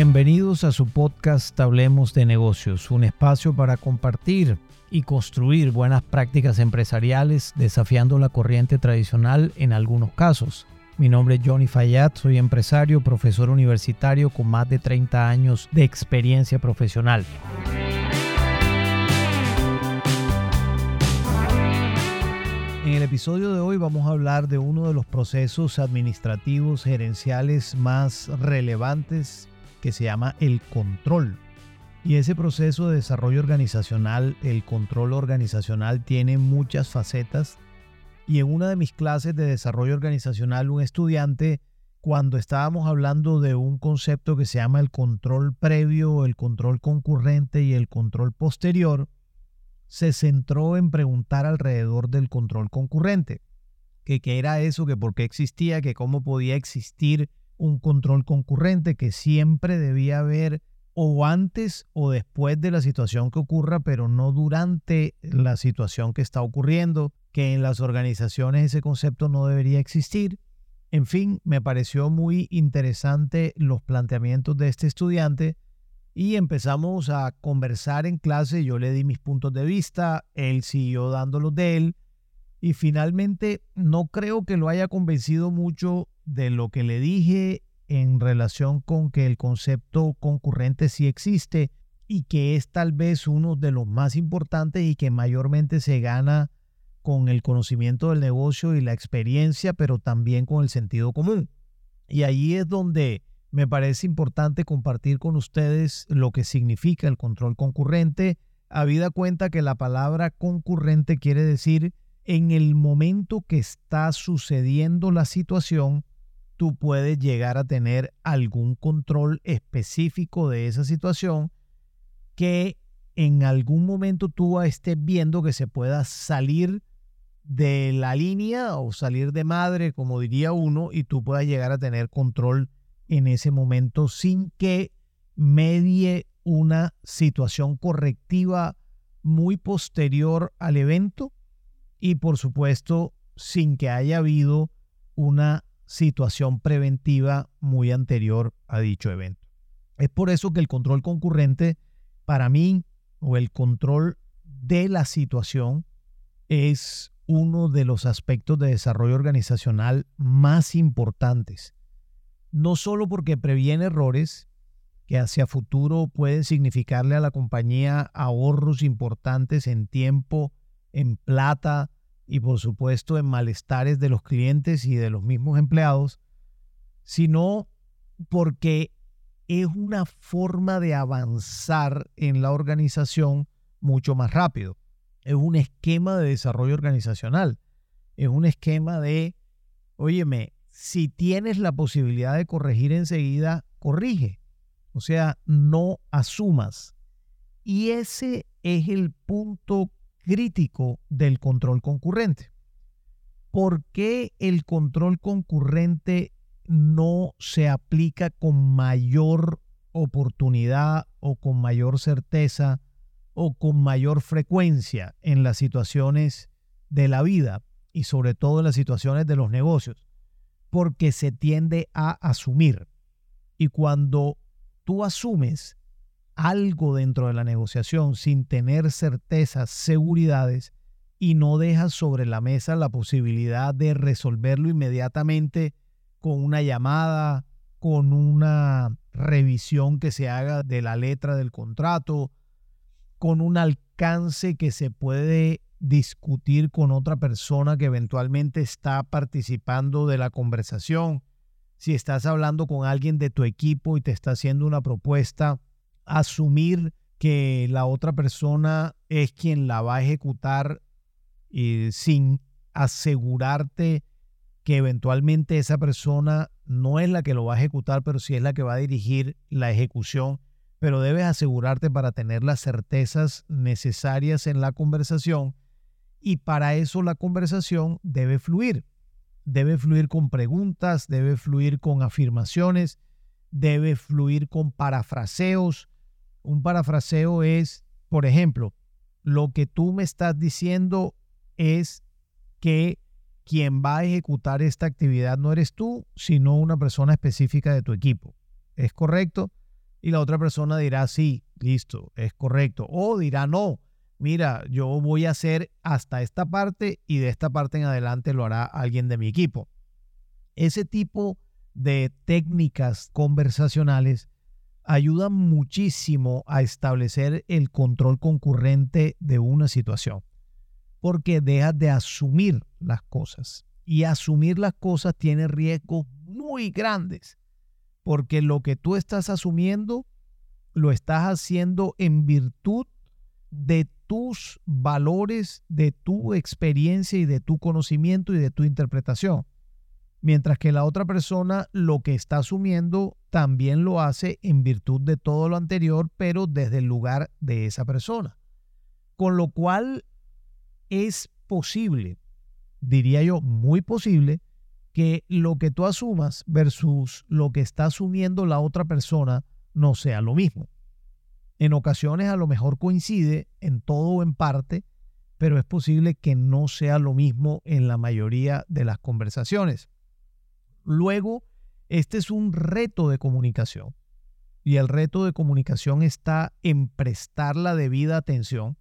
Bienvenidos a su podcast Hablemos de negocios, un espacio para compartir y construir buenas prácticas empresariales desafiando la corriente tradicional en algunos casos. Mi nombre es Johnny Fayad, soy empresario, profesor universitario con más de 30 años de experiencia profesional. En el episodio de hoy vamos a hablar de uno de los procesos administrativos gerenciales más relevantes que se llama el control. Y ese proceso de desarrollo organizacional, el control organizacional, tiene muchas facetas. Y en una de mis clases de desarrollo organizacional, un estudiante, cuando estábamos hablando de un concepto que se llama el control previo, el control concurrente y el control posterior, se centró en preguntar alrededor del control concurrente, que qué era eso, que por qué existía, que cómo podía existir un control concurrente, que siempre debía haber o antes o después de la situación que ocurra, pero no durante la situación que está ocurriendo, que en las organizaciones ese concepto no debería existir. En fin, me pareció muy interesante los planteamientos de este estudiante y empezamos a conversar en clase. Yo le di mis puntos de vista, él siguió dándolos de él y finalmente no creo que lo haya convencido mucho de lo que le dije en relación con que el concepto concurrente sí existe y que es tal vez uno de los más importantes y que mayormente se gana con el conocimiento del negocio y la experiencia, pero también con el sentido común. Y ahí es donde me parece importante compartir con ustedes lo que significa el control concurrente, habida cuenta que la palabra concurrente quiere decir en el momento que está sucediendo la situación, tú puedes llegar a tener algún control específico de esa situación que en algún momento tú estés viendo que se pueda salir de la línea o salir de madre, como diría uno, y tú puedas llegar a tener control en ese momento sin que medie una situación correctiva muy posterior al evento y por supuesto sin que haya habido una situación preventiva muy anterior a dicho evento. Es por eso que el control concurrente para mí o el control de la situación es uno de los aspectos de desarrollo organizacional más importantes no solo porque previene errores que hacia futuro pueden significarle a la compañía ahorros importantes en tiempo, en plata y por supuesto en malestares de los clientes y de los mismos empleados, sino porque es una forma de avanzar en la organización mucho más rápido. Es un esquema de desarrollo organizacional. Es un esquema de, óyeme, si tienes la posibilidad de corregir enseguida, corrige. O sea, no asumas. Y ese es el punto crítico del control concurrente. ¿Por qué el control concurrente no se aplica con mayor oportunidad o con mayor certeza o con mayor frecuencia en las situaciones de la vida y sobre todo en las situaciones de los negocios? porque se tiende a asumir. Y cuando tú asumes algo dentro de la negociación sin tener certezas, seguridades, y no dejas sobre la mesa la posibilidad de resolverlo inmediatamente con una llamada, con una revisión que se haga de la letra del contrato, con un alcance que se puede discutir con otra persona que eventualmente está participando de la conversación. Si estás hablando con alguien de tu equipo y te está haciendo una propuesta, asumir que la otra persona es quien la va a ejecutar y sin asegurarte que eventualmente esa persona no es la que lo va a ejecutar, pero sí es la que va a dirigir la ejecución. Pero debes asegurarte para tener las certezas necesarias en la conversación y para eso la conversación debe fluir. Debe fluir con preguntas, debe fluir con afirmaciones, debe fluir con parafraseos. Un parafraseo es, por ejemplo, lo que tú me estás diciendo es que quien va a ejecutar esta actividad no eres tú, sino una persona específica de tu equipo. ¿Es correcto? Y la otra persona dirá, sí, listo, es correcto. O dirá, no, mira, yo voy a hacer hasta esta parte y de esta parte en adelante lo hará alguien de mi equipo. Ese tipo de técnicas conversacionales ayudan muchísimo a establecer el control concurrente de una situación, porque dejas de asumir las cosas. Y asumir las cosas tiene riesgos muy grandes, porque lo que tú estás asumiendo lo estás haciendo en virtud de tus valores, de tu experiencia y de tu conocimiento y de tu interpretación. Mientras que la otra persona lo que está asumiendo también lo hace en virtud de todo lo anterior, pero desde el lugar de esa persona. Con lo cual es posible, diría yo, muy posible, que lo que tú asumas versus lo que está asumiendo la otra persona no sea lo mismo. En ocasiones a lo mejor coincide en todo o en parte, pero es posible que no sea lo mismo en la mayoría de las conversaciones. Luego, este es un reto de comunicación. Y el reto de comunicación está en prestar la debida atención,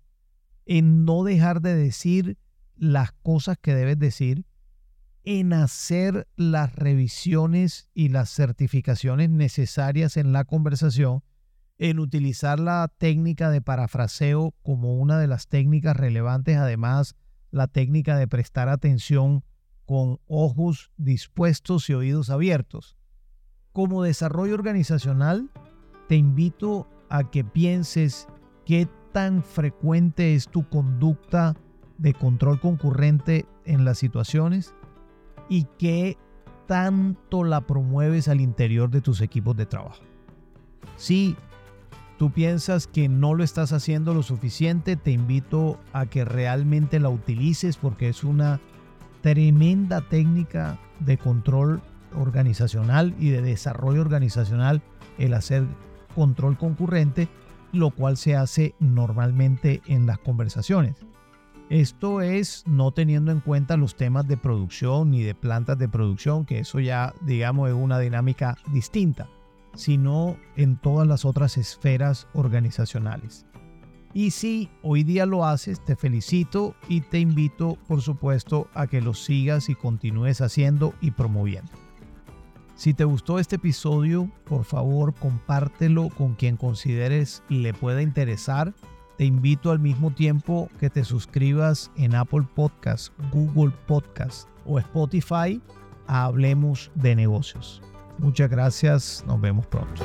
en no dejar de decir las cosas que debes decir, en hacer las revisiones y las certificaciones necesarias en la conversación, en utilizar la técnica de parafraseo como una de las técnicas relevantes, además la técnica de prestar atención con ojos dispuestos y oídos abiertos. Como desarrollo organizacional, te invito a que pienses qué tan frecuente es tu conducta de control concurrente en las situaciones y qué tanto la promueves al interior de tus equipos de trabajo. Si tú piensas que no lo estás haciendo lo suficiente, te invito a que realmente la utilices porque es una tremenda técnica de control organizacional y de desarrollo organizacional el hacer control concurrente, lo cual se hace normalmente en las conversaciones. Esto es no teniendo en cuenta los temas de producción ni de plantas de producción, que eso ya digamos es una dinámica distinta, sino en todas las otras esferas organizacionales. Y si hoy día lo haces, te felicito y te invito, por supuesto, a que lo sigas y continúes haciendo y promoviendo. Si te gustó este episodio, por favor compártelo con quien consideres le pueda interesar. Te invito al mismo tiempo que te suscribas en Apple Podcasts, Google Podcasts o Spotify a Hablemos de Negocios. Muchas gracias, nos vemos pronto.